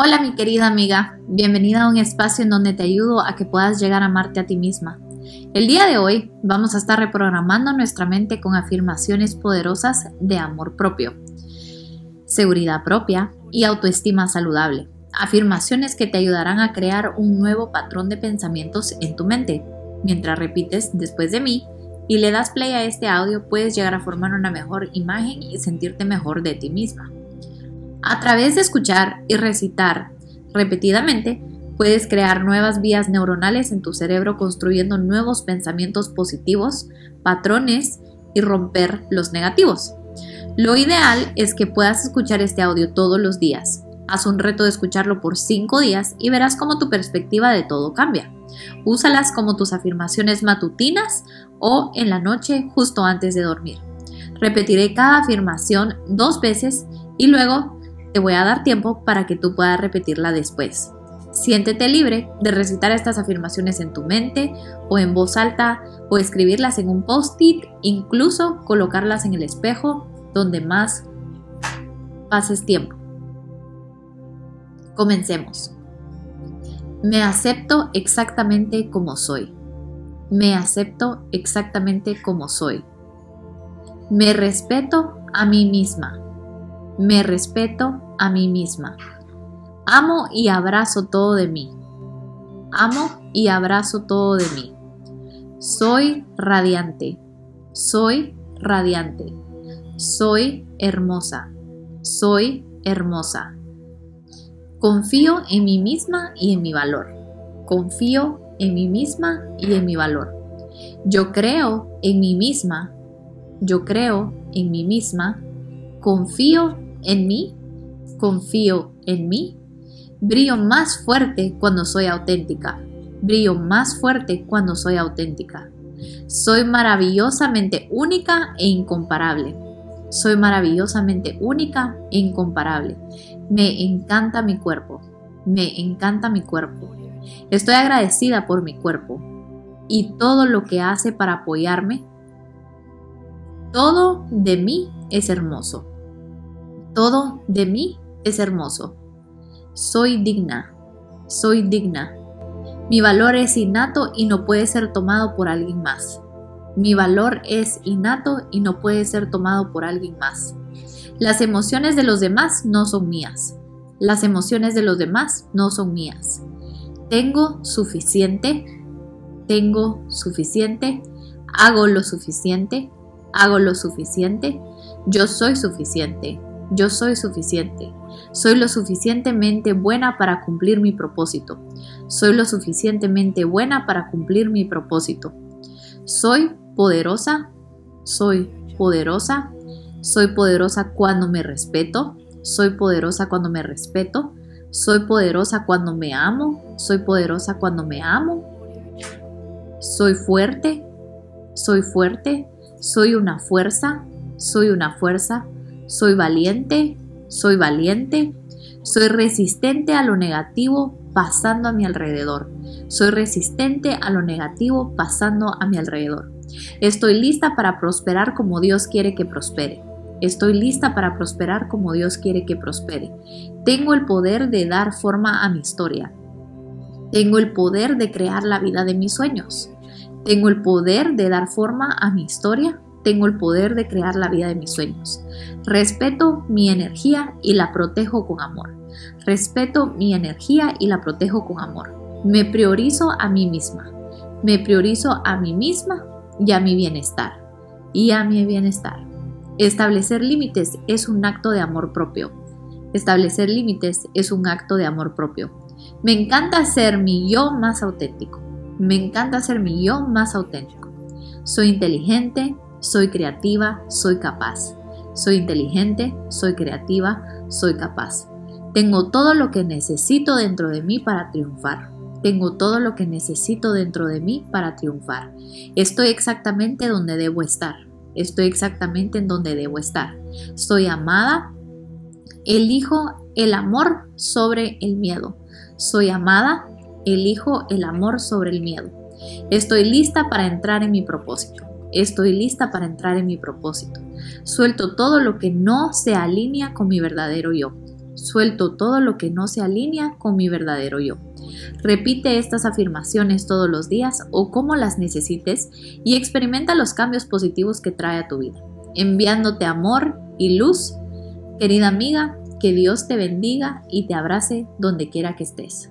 Hola mi querida amiga, bienvenida a un espacio en donde te ayudo a que puedas llegar a amarte a ti misma. El día de hoy vamos a estar reprogramando nuestra mente con afirmaciones poderosas de amor propio, seguridad propia y autoestima saludable. Afirmaciones que te ayudarán a crear un nuevo patrón de pensamientos en tu mente. Mientras repites después de mí y le das play a este audio, puedes llegar a formar una mejor imagen y sentirte mejor de ti misma. A través de escuchar y recitar repetidamente, puedes crear nuevas vías neuronales en tu cerebro construyendo nuevos pensamientos positivos, patrones y romper los negativos. Lo ideal es que puedas escuchar este audio todos los días. Haz un reto de escucharlo por 5 días y verás cómo tu perspectiva de todo cambia. Úsalas como tus afirmaciones matutinas o en la noche justo antes de dormir. Repetiré cada afirmación dos veces y luego te voy a dar tiempo para que tú puedas repetirla después. Siéntete libre de recitar estas afirmaciones en tu mente o en voz alta o escribirlas en un post-it, incluso colocarlas en el espejo donde más pases tiempo. Comencemos. Me acepto exactamente como soy. Me acepto exactamente como soy. Me respeto a mí misma. Me respeto a mí misma. Amo y abrazo todo de mí. Amo y abrazo todo de mí. Soy radiante. Soy radiante. Soy hermosa. Soy hermosa. Confío en mí misma y en mi valor. Confío en mí misma y en mi valor. Yo creo en mí misma. Yo creo en mí misma. Confío en mí, confío en mí, brillo más fuerte cuando soy auténtica, brillo más fuerte cuando soy auténtica. Soy maravillosamente única e incomparable. Soy maravillosamente única e incomparable. Me encanta mi cuerpo. Me encanta mi cuerpo. Estoy agradecida por mi cuerpo y todo lo que hace para apoyarme. Todo de mí es hermoso. Todo de mí es hermoso. Soy digna, soy digna. Mi valor es innato y no puede ser tomado por alguien más. Mi valor es innato y no puede ser tomado por alguien más. Las emociones de los demás no son mías. Las emociones de los demás no son mías. Tengo suficiente, tengo suficiente, hago lo suficiente, hago lo suficiente, yo soy suficiente, yo soy suficiente. Soy lo suficientemente buena para cumplir mi propósito. Soy lo suficientemente buena para cumplir mi propósito. Soy poderosa. Soy poderosa. Soy poderosa cuando me respeto. Soy poderosa cuando me respeto. Soy poderosa cuando me amo. Soy poderosa cuando me amo. Soy fuerte. Soy fuerte. Soy una fuerza. Soy una fuerza. Soy valiente, soy valiente, soy resistente a lo negativo pasando a mi alrededor. Soy resistente a lo negativo pasando a mi alrededor. Estoy lista para prosperar como Dios quiere que prospere. Estoy lista para prosperar como Dios quiere que prospere. Tengo el poder de dar forma a mi historia. Tengo el poder de crear la vida de mis sueños. Tengo el poder de dar forma a mi historia tengo el poder de crear la vida de mis sueños. Respeto mi energía y la protejo con amor. Respeto mi energía y la protejo con amor. Me priorizo a mí misma. Me priorizo a mí misma y a mi bienestar. Y a mi bienestar. Establecer límites es un acto de amor propio. Establecer límites es un acto de amor propio. Me encanta ser mi yo más auténtico. Me encanta ser mi yo más auténtico. Soy inteligente, soy creativa, soy capaz. Soy inteligente, soy creativa, soy capaz. Tengo todo lo que necesito dentro de mí para triunfar. Tengo todo lo que necesito dentro de mí para triunfar. Estoy exactamente donde debo estar. Estoy exactamente en donde debo estar. Soy amada. Elijo el amor sobre el miedo. Soy amada. Elijo el amor sobre el miedo. Estoy lista para entrar en mi propósito. Estoy lista para entrar en mi propósito. Suelto todo lo que no se alinea con mi verdadero yo. Suelto todo lo que no se alinea con mi verdadero yo. Repite estas afirmaciones todos los días o como las necesites y experimenta los cambios positivos que trae a tu vida, enviándote amor y luz. Querida amiga, que Dios te bendiga y te abrace donde quiera que estés.